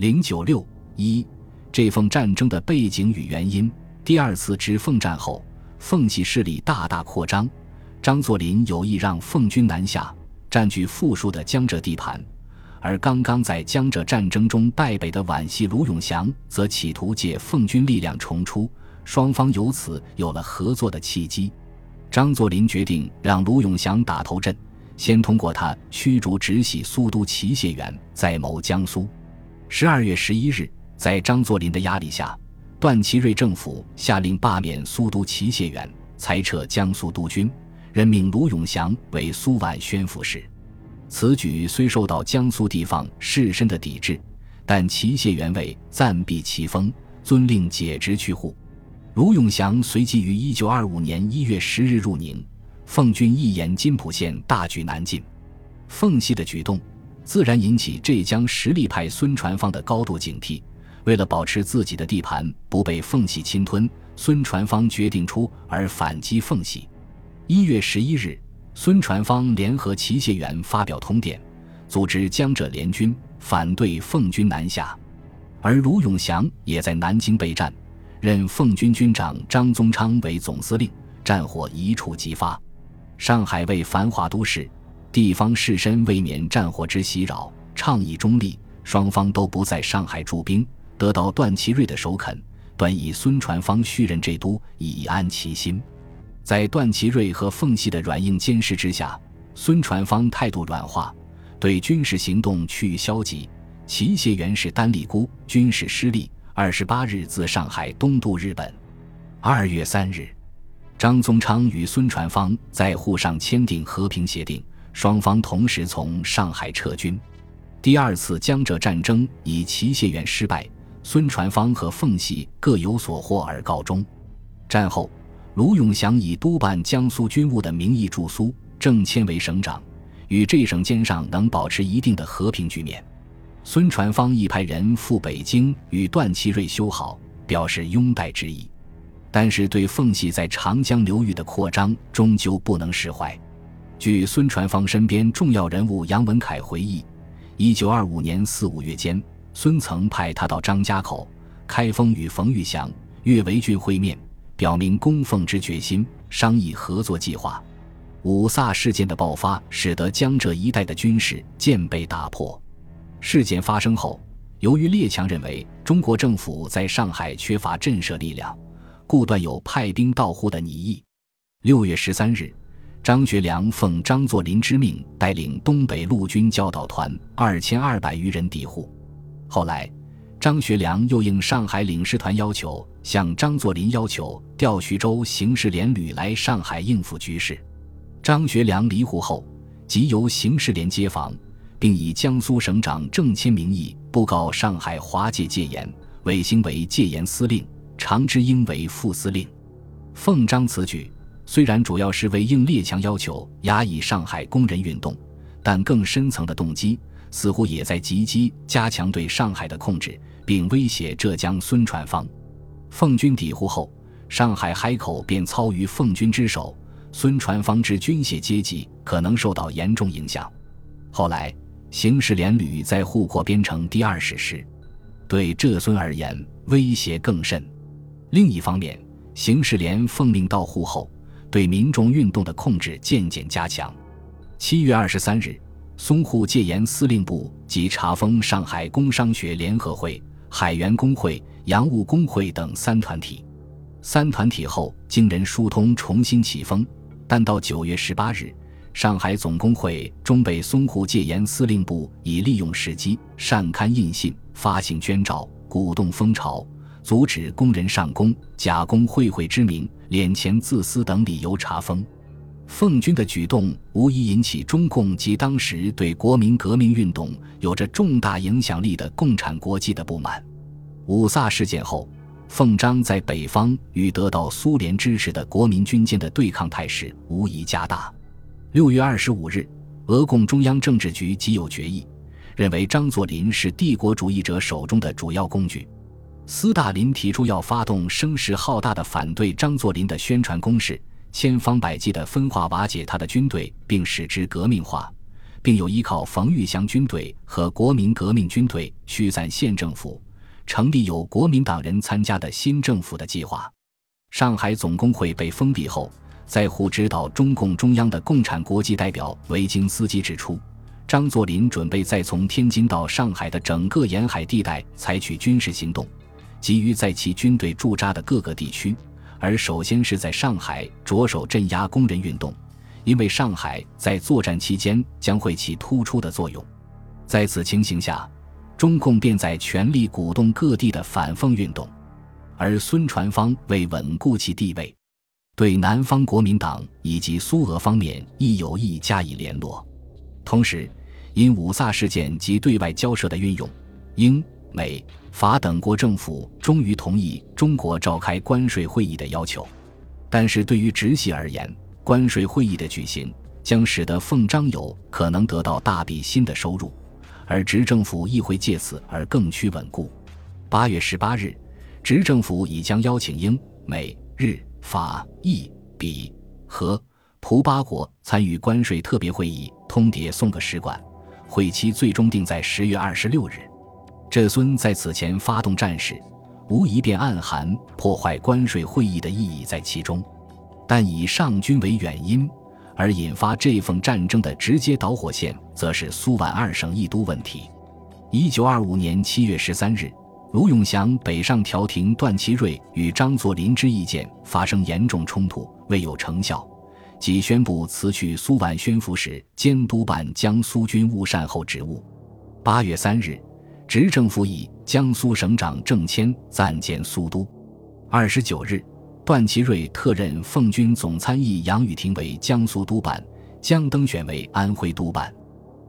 零九六一，这奉战争的背景与原因。第二次直奉战后，奉系势力大大扩张，张作霖有意让奉军南下，占据富庶的江浙地盘。而刚刚在江浙战争中败北的皖系卢永祥，则企图借奉军力量重出，双方由此有了合作的契机。张作霖决定让卢永祥打头阵，先通过他驱逐直系苏都齐燮元，再谋江苏。十二月十一日，在张作霖的压力下，段祺瑞政府下令罢免苏都齐燮元，裁撤江苏督军，任命卢永祥为苏皖宣抚使。此举虽受到江苏地方士绅的抵制，但齐燮元为暂避其锋，遵令解职去沪。卢永祥随即于一九二五年一月十日入宁，奉军一沿津浦线大举南进。奉系的举动自然引起浙江实力派孙传芳的高度警惕。为了保持自己的地盘不被奉系侵吞，孙传芳决定出而反击奉系。一月十一日。孙传芳联合齐燮元发表通电，组织江浙联军反对奉军南下，而卢永祥也在南京备战，任奉军军长张宗昌为总司令，战火一触即发。上海为繁华都市，地方士绅为免战火之袭扰，倡议中立，双方都不在上海驻兵，得到段祺瑞的首肯，本以孙传芳续任浙都，以安其心。在段祺瑞和奉系的软硬兼施之下，孙传芳态度软化，对军事行动趋于消极。齐燮元是单立孤，军事失利。二十八日自上海东渡日本。二月三日，张宗昌与孙传芳在沪上签订和平协定，双方同时从上海撤军。第二次江浙战争以齐谢元失败，孙传芳和奉系各有所获而告终。战后。卢永祥以督办江苏军务的名义驻苏，郑谦为省长，与这省间上能保持一定的和平局面。孙传芳亦派人赴北京与段祺瑞修好，表示拥戴之意。但是对奉系在长江流域的扩张，终究不能释怀。据孙传芳身边重要人物杨文凯回忆，一九二五年四五月间，孙曾派他到张家口、开封与冯玉祥、岳维俊会面。表明供奉之决心，商议合作计划。五卅事件的爆发，使得江浙一带的军事渐被打破。事件发生后，由于列强认为中国政府在上海缺乏震慑力量，故断有派兵到沪的拟议。六月十三日，张学良奉张作霖之命，带领东北陆军教导团二千二百余人抵沪。后来。张学良又应上海领事团要求，向张作霖要求调徐州刑事联旅来上海应付局势。张学良离沪后，即由刑事联接防，并以江苏省长郑谦名义布告上海华界戒严，韦兴为戒严司令，常之英为副司令。奉张此举，虽然主要是为应列强要求压抑上海工人运动，但更深层的动机似乎也在积极加强对上海的控制。并威胁浙江孙传芳，奉军抵沪后，上海海口便操于奉军之手，孙传芳之军械阶级可能受到严重影响。后来，刑事联旅在沪扩编成第二十师，对浙孙而言威胁更甚。另一方面，刑事联奉命到沪后，对民众运动的控制渐渐加强。七月二十三日，淞沪戒严司令部即查封上海工商学联合会。海员工会、洋务工会等三团体，三团体后经人疏通重新起风，但到九月十八日，上海总工会中北淞沪戒严司令部已利用时机擅刊印信、发行捐诏、鼓动风潮、阻止工人上工、假公会会之名、敛钱自私等理由查封。奉军的举动无疑引起中共及当时对国民革命运动有着重大影响力的共产国际的不满。五卅事件后，奉张在北方与得到苏联支持的国民军间的对抗态势无疑加大。六月二十五日，俄共中央政治局即有决议，认为张作霖是帝国主义者手中的主要工具。斯大林提出要发动声势浩大的反对张作霖的宣传攻势。千方百计地分化瓦解他的军队，并使之革命化，并有依靠冯玉祥军队和国民革命军队驱散县政府，成立有国民党人参加的新政府的计划。上海总工会被封闭后，在沪指导中共中央的共产国际代表维京斯基指出，张作霖准备在从天津到上海的整个沿海地带采取军事行动，急于在其军队驻扎的各个地区，而首先是在上海着手镇压工人运动。因为上海在作战期间将会起突出的作用，在此情形下，中共便在全力鼓动各地的反奉运动，而孙传芳为稳固其地位，对南方国民党以及苏俄方面亦有意加以联络。同时，因五卅事件及对外交涉的运用，英、美、法等国政府终于同意中国召开关税会议的要求，但是对于直系而言，关税会议的举行将使得奉张友可能得到大笔新的收入，而执政府亦会借此而更趋稳固。八月十八日，执政府已将邀请英、美、日、法、意、比、和、葡八国参与关税特别会议通牒送个使馆，会期最终定在十月二十六日。这孙在此前发动战事，无疑便暗含破坏关税会议的意义在其中。但以上军为原因而引发这份战争的直接导火线，则是苏皖二省议都问题。一九二五年七月十三日，卢永祥北上调停段祺瑞与张作霖之意见发生严重冲突，未有成效，即宣布辞去苏皖宣抚使监督办江苏军务善后职务。八月三日，执政府以江苏省长郑谦暂兼苏都。二十九日。段祺瑞特任奉军总参议杨宇霆为江苏督办，江登选为安徽督办。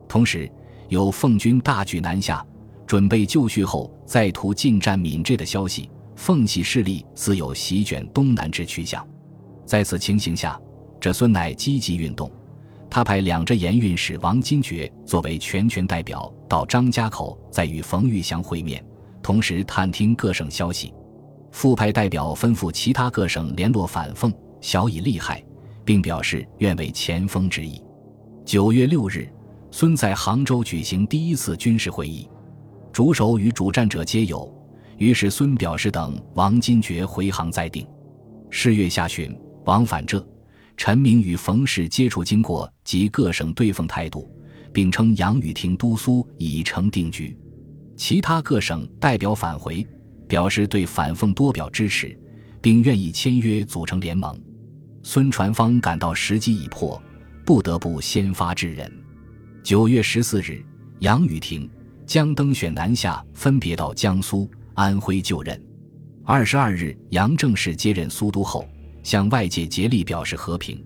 同时，有奉军大举南下，准备就绪后再图进占闽浙的消息。奉系势力似有席卷东南之趋向。在此情形下，这孙乃积极运动，他派两浙盐运使王金爵作为全权代表到张家口，再与冯玉祥会面，同时探听各省消息。副派代表吩咐其他各省联络反奉，晓以利害，并表示愿为前锋之意。九月六日，孙在杭州举行第一次军事会议，主手与主战者皆有。于是孙表示等王金爵回杭再定。十月下旬，往返浙、陈明与冯氏接触经过及各省对奉态度，并称杨宇霆督苏已成定局。其他各省代表返回。表示对反奉多表支持，并愿意签约组成联盟。孙传芳感到时机已迫，不得不先发制人。九月十四日，杨宇霆、江登选南下，分别到江苏、安徽就任。二十二日，杨正式接任苏都后，向外界竭力表示和平，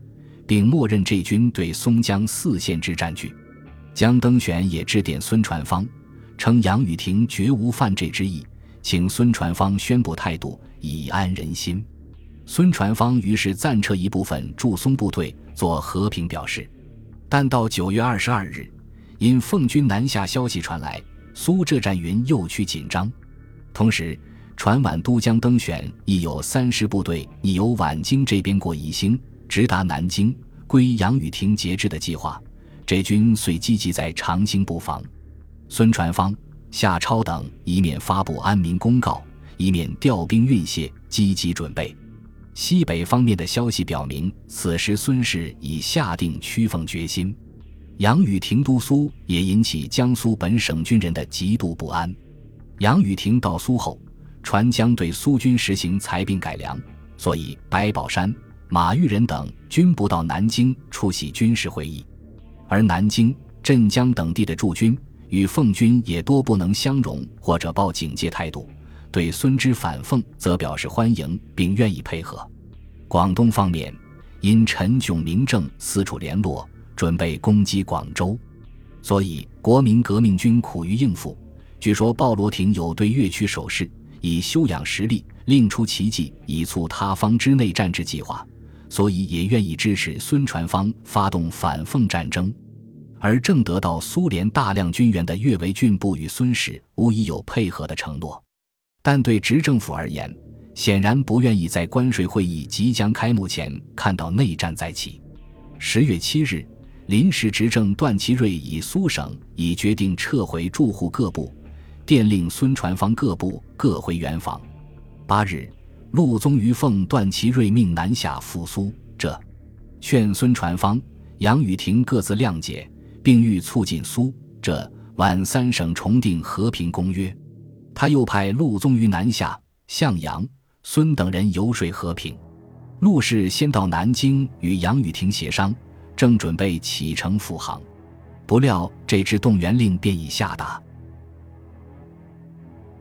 并默认这军对松江四县之占据。江登选也致电孙传芳，称杨宇霆绝无犯罪之意。请孙传芳宣布态度，以安人心。孙传芳于是暂撤一部分驻松部队，做和平表示。但到九月二十二日，因奉军南下消息传来，苏浙战云又趋紧张。同时，传皖都江登选亦有三师部队拟由皖京这边过宜兴，直达南京，归杨宇霆节制的计划。这军遂积极在长兴布防。孙传芳。夏超等一面发布安民公告，一面调兵运械，积极准备。西北方面的消息表明，此时孙氏已下定屈奉决心。杨宇霆督苏也引起江苏本省军人的极度不安。杨宇霆到苏后，传将对苏军实行裁兵改良，所以白宝山、马玉仁等均不到南京出席军事会议，而南京、镇江等地的驻军。与奉军也多不能相容，或者抱警戒态度。对孙之反奉，则表示欢迎，并愿意配合。广东方面，因陈炯明正四处联络，准备攻击广州，所以国民革命军苦于应付。据说鲍罗廷有对粤区守势，以休养实力，另出奇迹以促他方之内战之计划，所以也愿意支持孙传芳发动反奉战争。而正得到苏联大量军援的岳维俊部与孙氏无疑有配合的承诺，但对执政府而言，显然不愿意在关税会议即将开幕前看到内战再起。十月七日，临时执政段祺瑞以苏省已决定撤回驻沪各部，电令孙传芳各部各回原防。八日，陆宗舆奉段祺瑞命南下复苏，这劝孙传芳、杨宇霆各自谅解，并欲促进苏浙皖三省重订和平公约。他又派陆宗舆南下向杨、孙等人游说和平。陆氏先到南京与杨宇霆协商。正准备启程复航，不料这支动员令便已下达。